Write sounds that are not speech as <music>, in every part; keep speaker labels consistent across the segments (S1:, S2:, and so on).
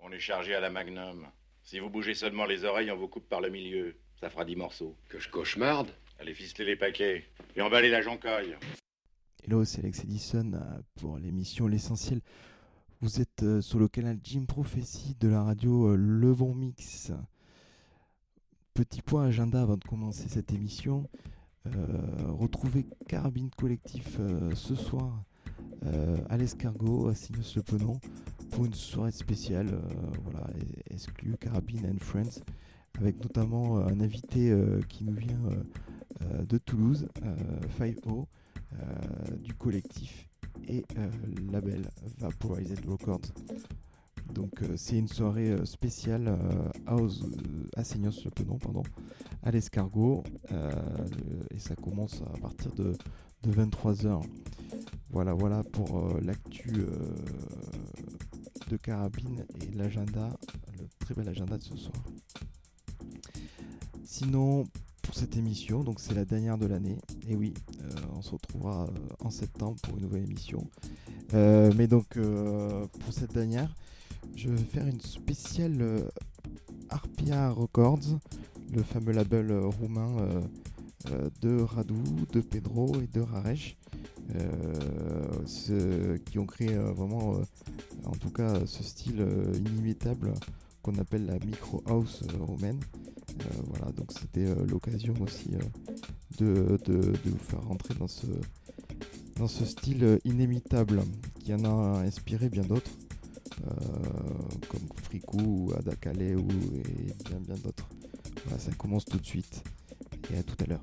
S1: On est chargé à la Magnum. Si vous bougez seulement les oreilles, on vous coupe par le milieu. Ça fera dix morceaux.
S2: Que je cauchemarde
S1: Allez ficeler les paquets. Et emballez la joncaille.
S3: Hello, c'est Alex Edison euh, pour l'émission L'essentiel. Vous êtes euh, sur le canal Jim Prophecy de la radio euh, Le Bon Mix. Petit point agenda avant de commencer cette émission. retrouvez Carabine Collectif ce soir à l'escargot à Sinus Le Penon pour une soirée spéciale, voilà, exclue Carabine and Friends, avec notamment un invité qui nous vient de Toulouse, 5O. Euh, du collectif et euh, label Vaporized Records. Donc euh, c'est une soirée spéciale à Seignos le pardon, à l'escargot et ça commence à partir de, 23h. Voilà, voilà pour l'actu de Carabine et l'agenda, le très bel agenda de ce soir. Sinon, pour cette émission, donc c'est la dernière de l'année. Et oui, euh, on se retrouvera euh, en septembre pour une nouvelle émission. Euh, mais donc pour cette dernière, je vais faire une spéciale Arpia Records, le fameux label roumain de Radu, de Pedro et de Raresh, qui ont créé vraiment, en tout cas, ce style inimitable qu'on appelle la micro house roumaine. Euh, voilà, donc c'était euh, l'occasion aussi euh, de, vous faire rentrer dans ce, style inimitable qui en a inspiré bien d'autres, comme Fricou ou Adakale ou et bien bien d'autres. Voilà, ça commence tout de suite et à tout à l'heure.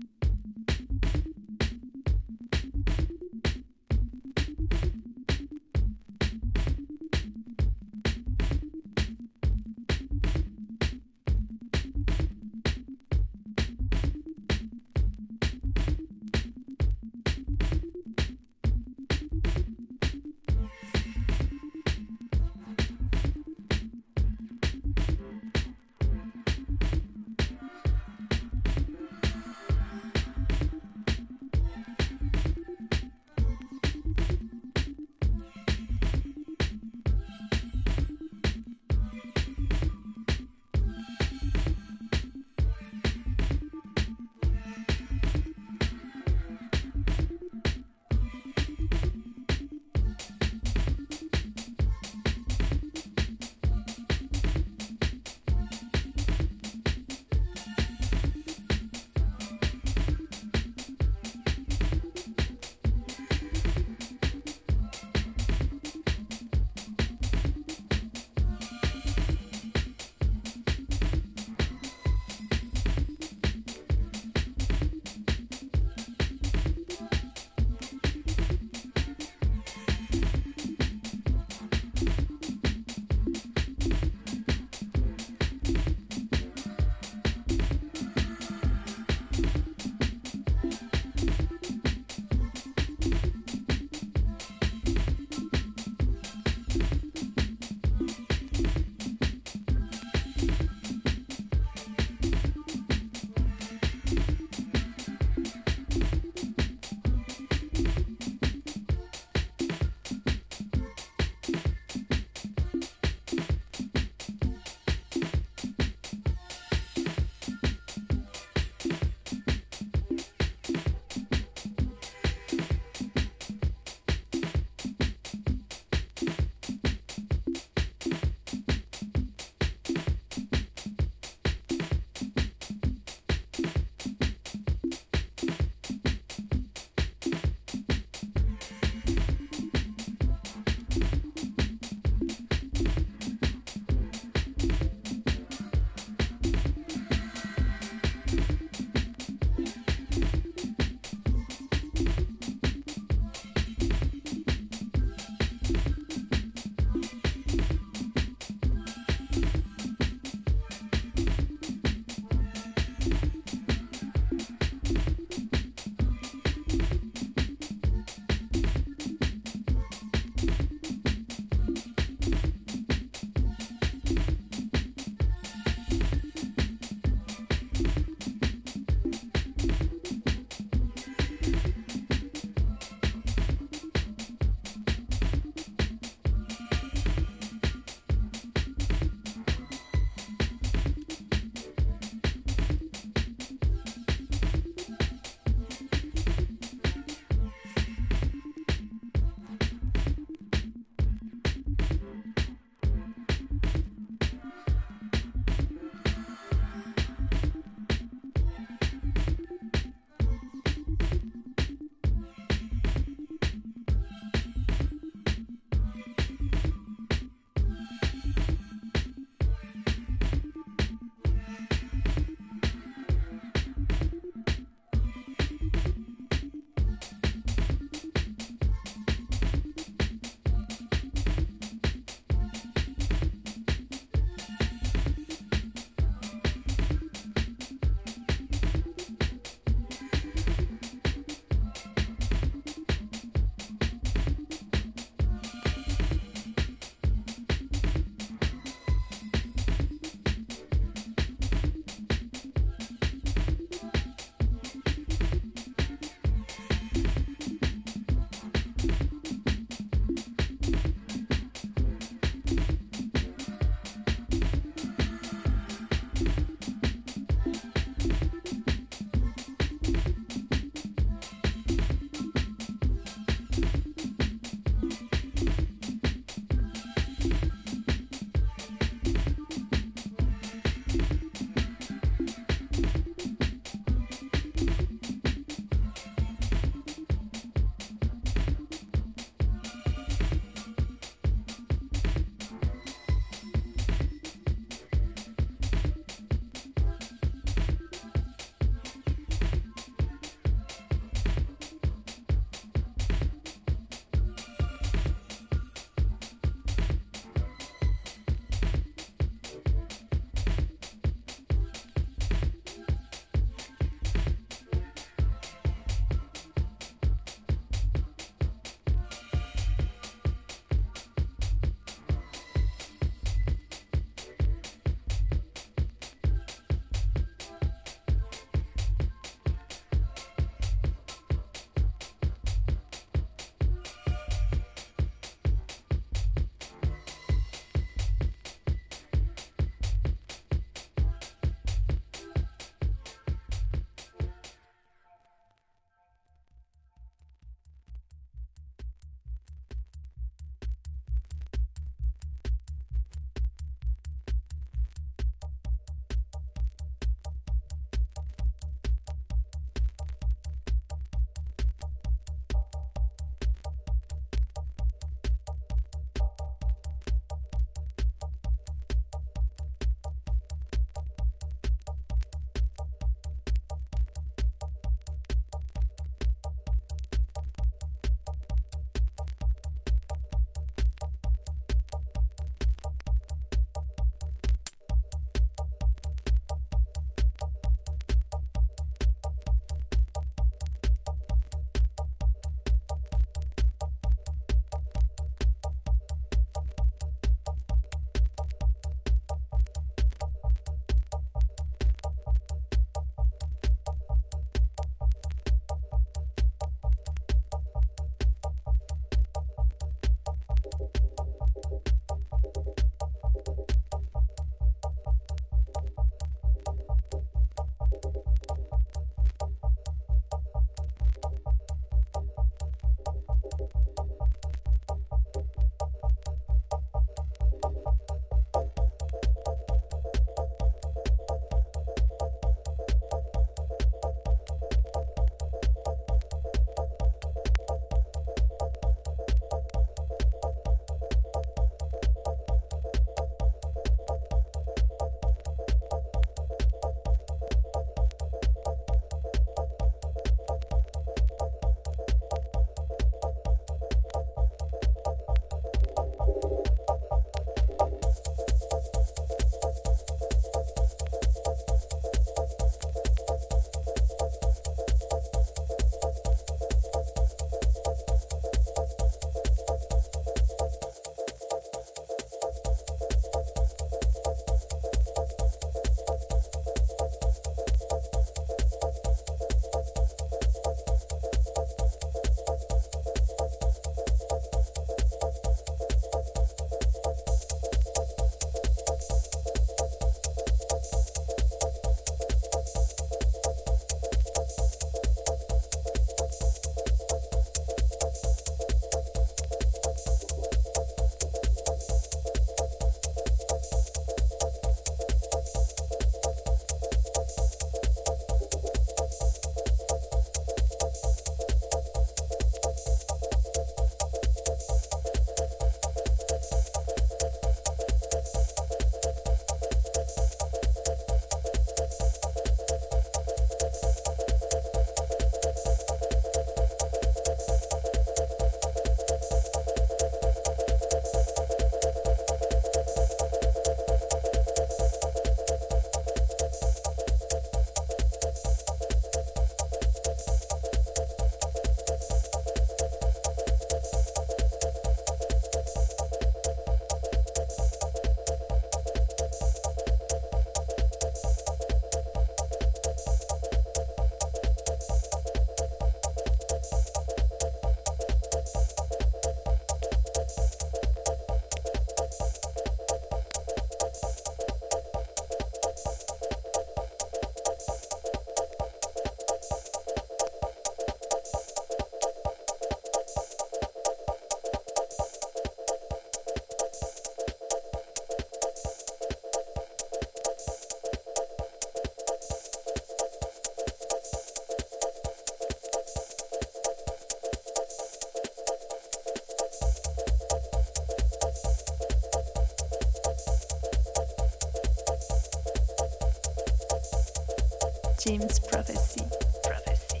S2: James Prophecy. Prophecy.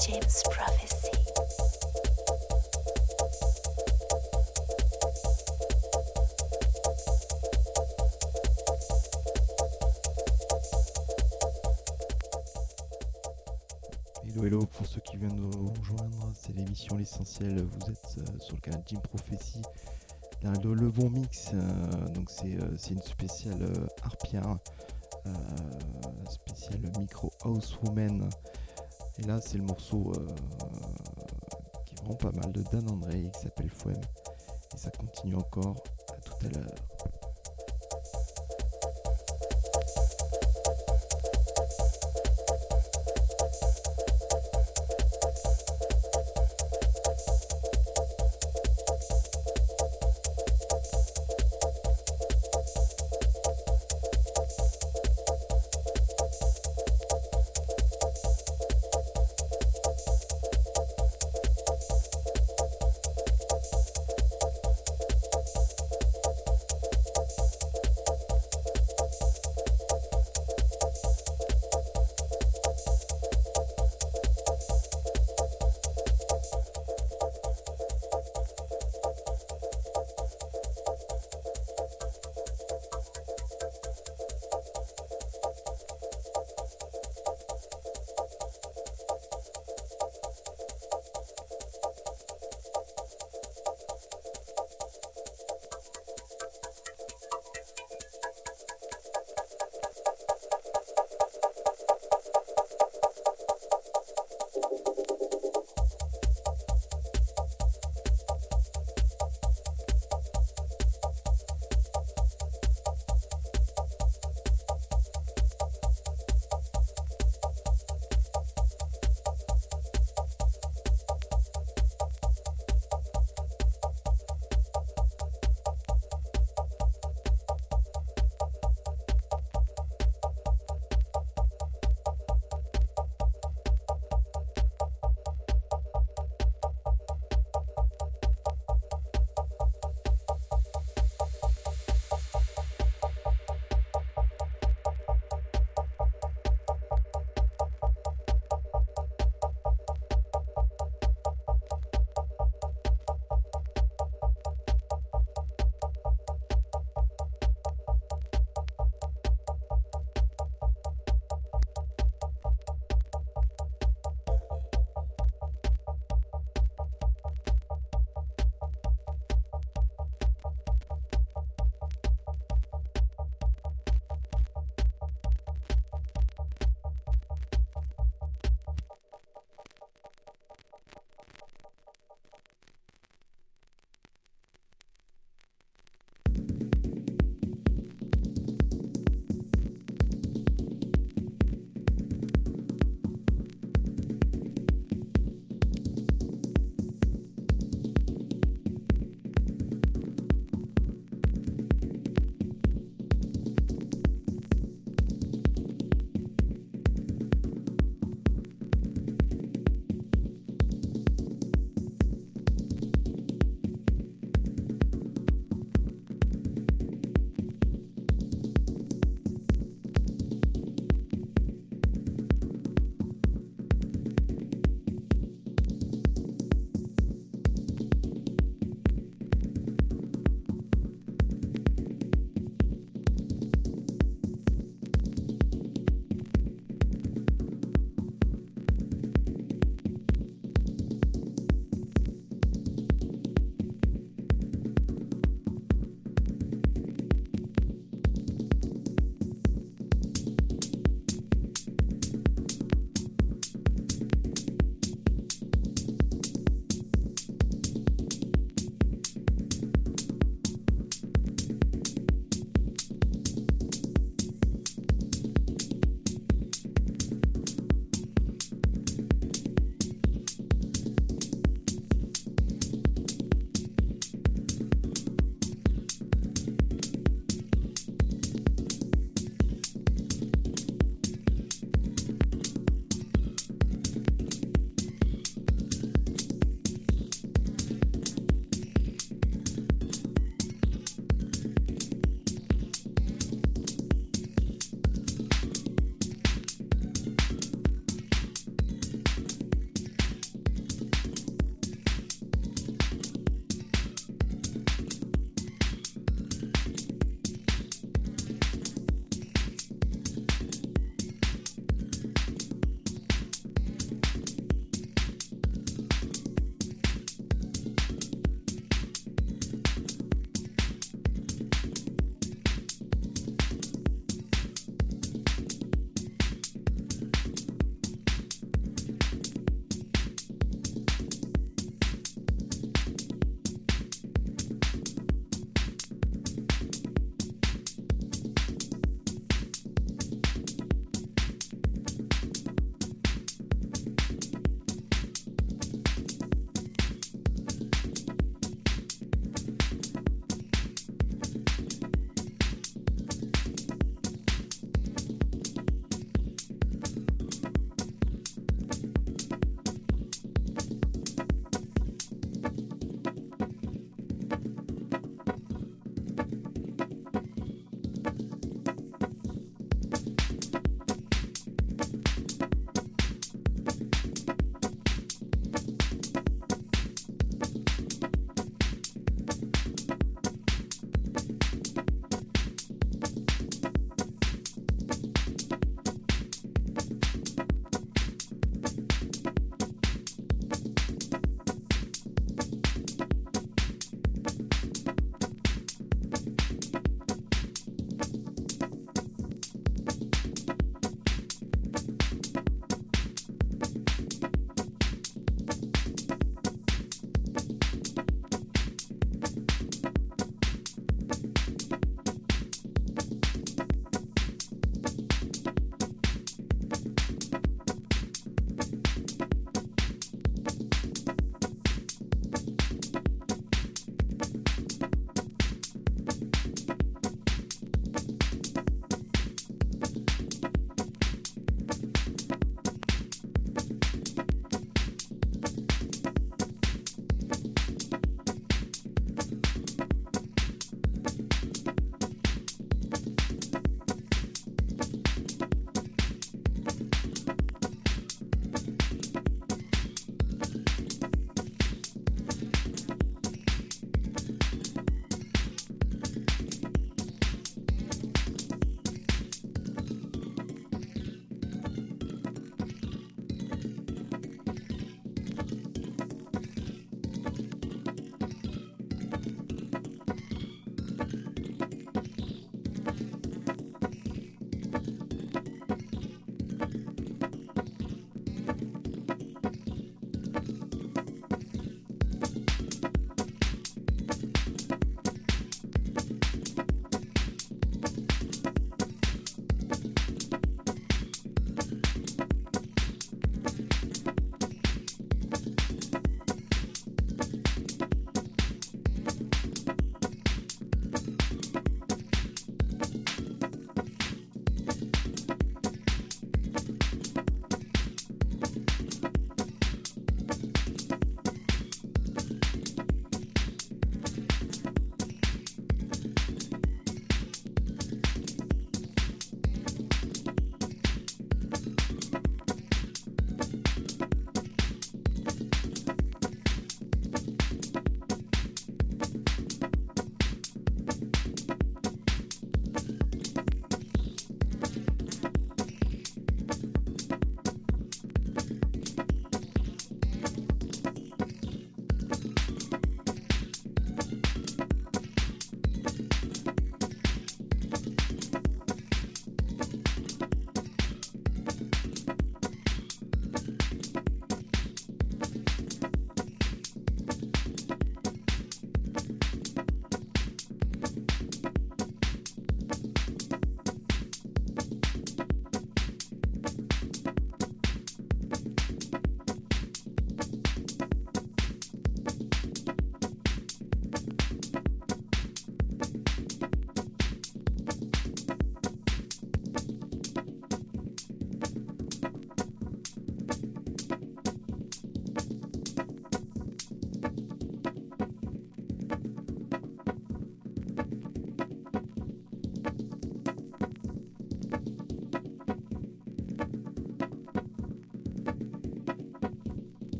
S2: James Prophecy.
S3: Hello, hello, pour ceux qui viennent nous rejoindre, c'est l'émission L'Essentiel. Vous êtes euh, sur le canal Jim Prophecy, Le Bon Mix. euh, donc, c'est euh, c'est une spéciale euh, euh, spéciale micro house woman. Et là, c'est le morceau euh, qui est pas mal de Dan André qui s'appelle Foem. Et ça continue encore à tout à l'heure.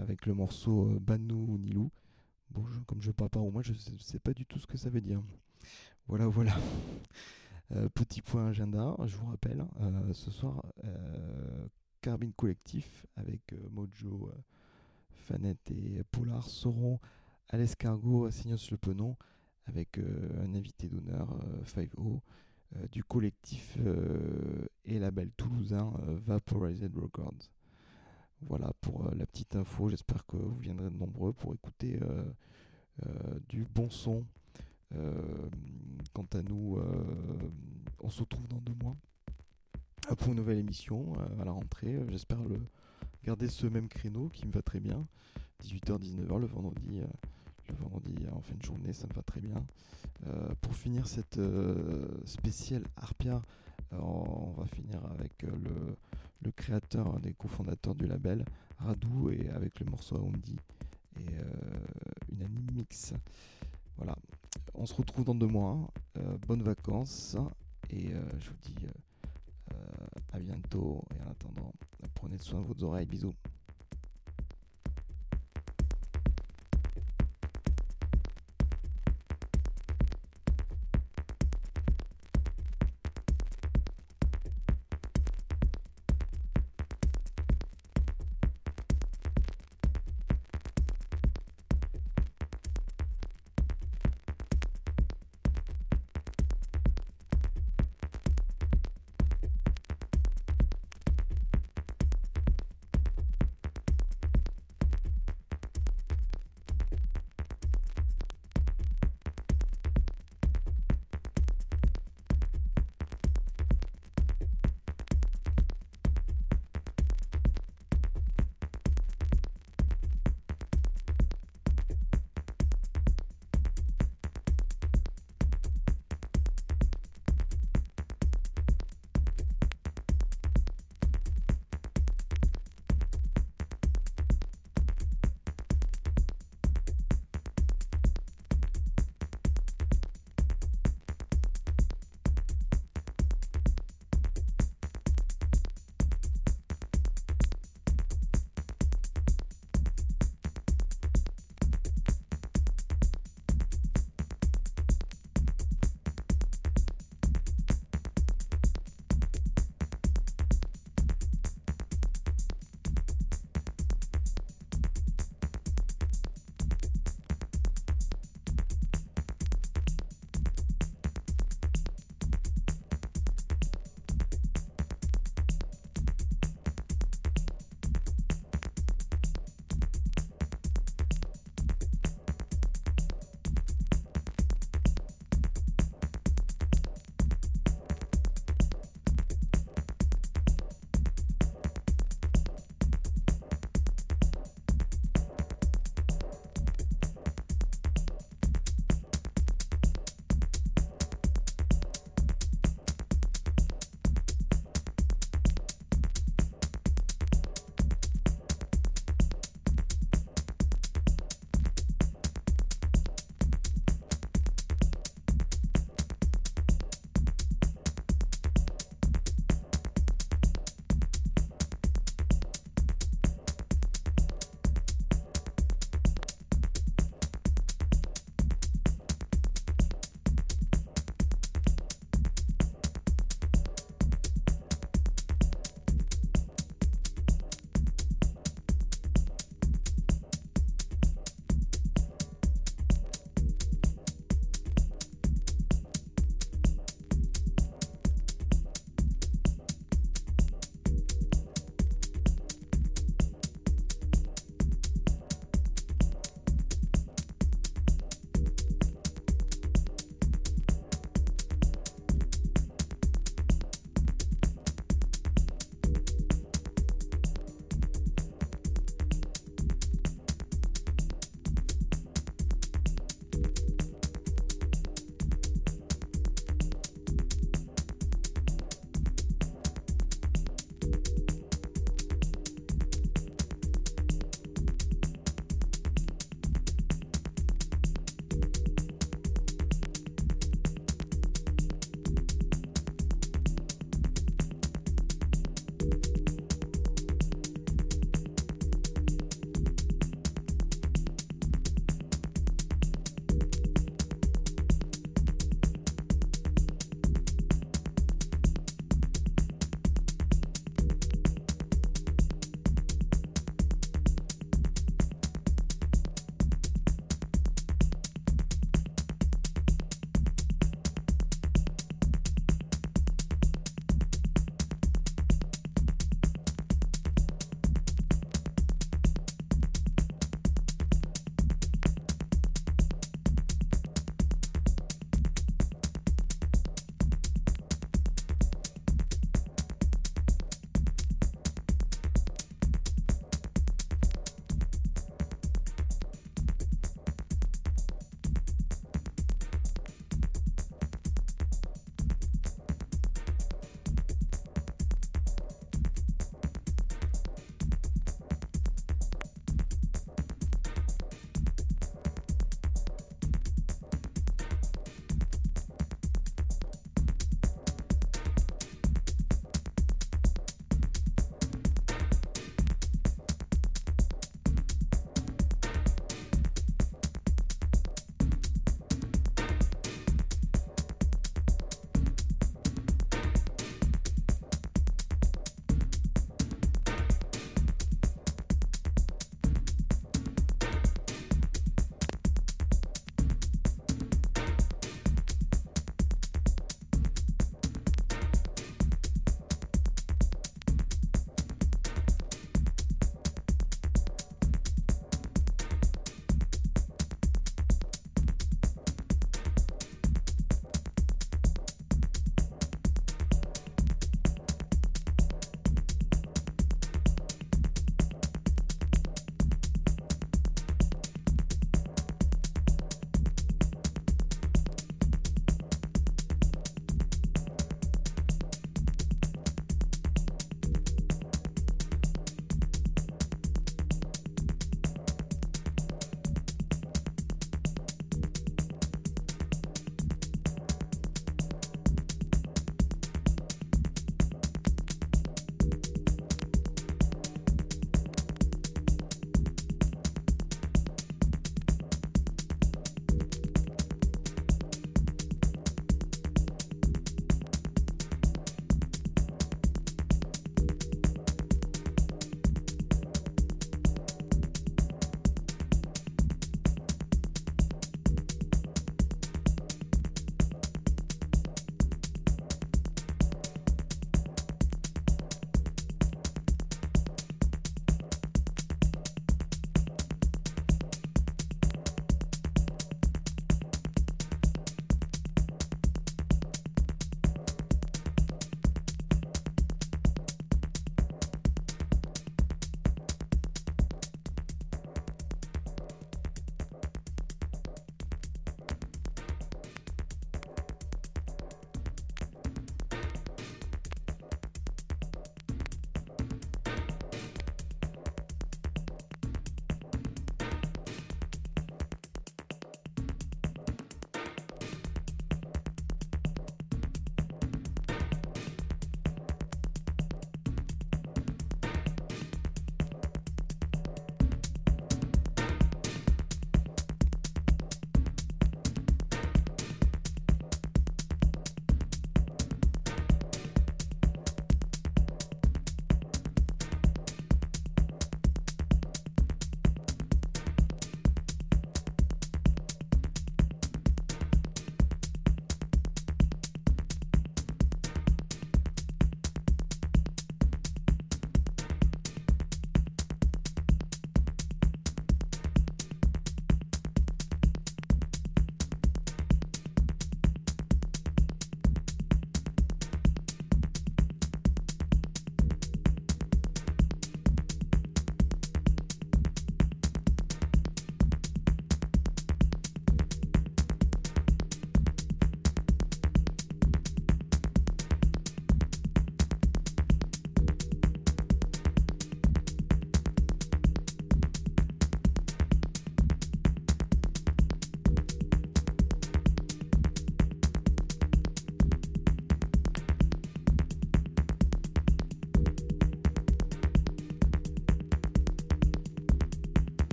S3: avec le morceau euh, Banou Nilou. Bon, je- comme je parle pas roumain, je sais, sais pas du tout ce que ça veut dire. Voilà, voilà. <laughs> Euh, petit point agenda, je vous rappelle, euh, ce soir, euh, Carbine Collectif avec euh, Mojo, euh, Fanette et Polar seront à à Signos-le-Penon avec euh, un invité d'honneur, euh, 5O, euh, du collectif euh, et label toulousain euh, Vaporized Records. Voilà pour euh, la petite info. J'espère que vous viendrez nombreux pour écouter euh, euh, du bon son. Quant à nous, on se retrouve dans deux mois pour une nouvelle émission à la rentrée. J'espère garder ce même créneau qui me va très bien. 18h-19h le vendredi. le vendredi en fin de journée, ça me va très bien. Pour finir cette spéciale Arpia, on va finir avec le, le créateur, un des cofondateurs du label, Radou, et avec le morceau Aondi et euh, une anime mix. Voilà, on se retrouve dans deux mois. Euh, bonnes vacances et euh, je vous dis à bientôt. Et en attendant, prenez soin de vos oreilles. Bisous.